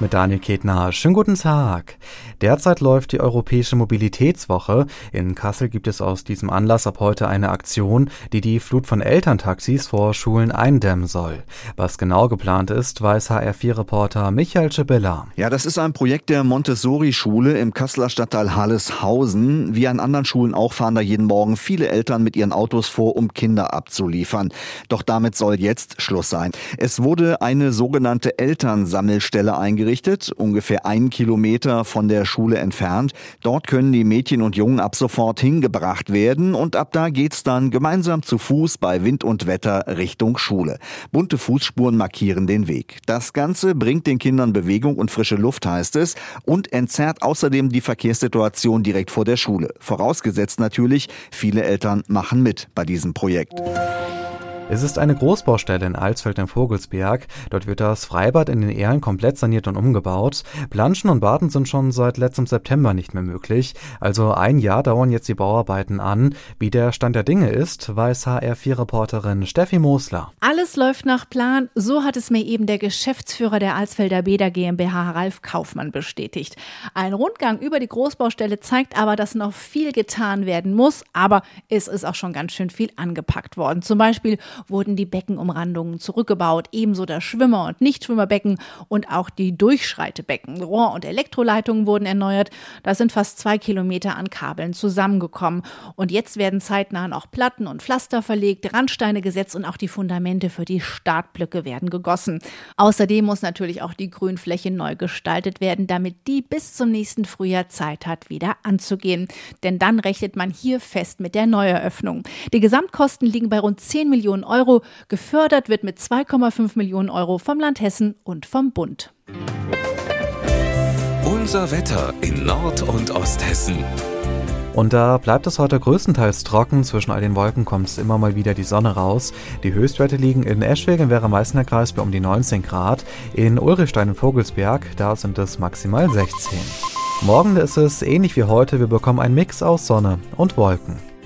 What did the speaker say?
mit Daniel Ketner. Schönen guten Tag. Derzeit läuft die Europäische Mobilitätswoche. In Kassel gibt es aus diesem Anlass ab heute eine Aktion, die die Flut von Elterntaxis vor Schulen eindämmen soll. Was genau geplant ist, weiß HR4-Reporter Michael Schibilla. Ja, das ist ein Projekt der Montessori-Schule im Kasseler Stadtteil Halleshausen. Wie an anderen Schulen auch fahren da jeden Morgen viele Eltern mit ihren Autos vor, um Kinder abzuliefern. Doch damit soll jetzt Schluss sein. Es wurde eine sogenannte Elternsammelstelle eingerichtet eingerichtet, ungefähr einen Kilometer von der Schule entfernt. Dort können die Mädchen und Jungen ab sofort hingebracht werden und ab da geht's dann gemeinsam zu Fuß bei Wind und Wetter Richtung Schule. Bunte Fußspuren markieren den Weg. Das Ganze bringt den Kindern Bewegung und frische Luft, heißt es, und entzerrt außerdem die Verkehrssituation direkt vor der Schule. Vorausgesetzt natürlich, viele Eltern machen mit bei diesem Projekt. Es ist eine Großbaustelle in Alsfeld im Vogelsberg. Dort wird das Freibad in den Erlen komplett saniert und umgebaut. Planschen und Baden sind schon seit letztem September nicht mehr möglich. Also ein Jahr dauern jetzt die Bauarbeiten an. Wie der Stand der Dinge ist, weiß HR4-Reporterin Steffi Mosler. Alles läuft nach Plan. So hat es mir eben der Geschäftsführer der Alsfelder Bäder GmbH, Ralf Kaufmann, bestätigt. Ein Rundgang über die Großbaustelle zeigt aber, dass noch viel getan werden muss. Aber es ist auch schon ganz schön viel angepackt worden. Zum Beispiel wurden die Beckenumrandungen zurückgebaut, ebenso das Schwimmer- und Nichtschwimmerbecken und auch die Durchschreitebecken. Rohr- und Elektroleitungen wurden erneuert. Da sind fast zwei Kilometer an Kabeln zusammengekommen. Und jetzt werden zeitnah auch Platten und Pflaster verlegt, Randsteine gesetzt und auch die Fundamente für die Startblöcke werden gegossen. Außerdem muss natürlich auch die Grünfläche neu gestaltet werden, damit die bis zum nächsten Frühjahr Zeit hat, wieder anzugehen. Denn dann rechnet man hier fest mit der Neueröffnung. Die Gesamtkosten liegen bei rund 10 Millionen Euro. Gefördert wird mit 2,5 Millionen Euro vom Land Hessen und vom Bund. Unser Wetter in Nord- und Osthessen. Und da bleibt es heute größtenteils trocken. Zwischen all den Wolken kommt immer mal wieder die Sonne raus. Die Höchstwerte liegen in Eschwege im Werra-Meißner Kreis bei um die 19 Grad. In Ulrichstein und Vogelsberg, da sind es maximal 16. Morgen ist es ähnlich wie heute. Wir bekommen einen Mix aus Sonne und Wolken.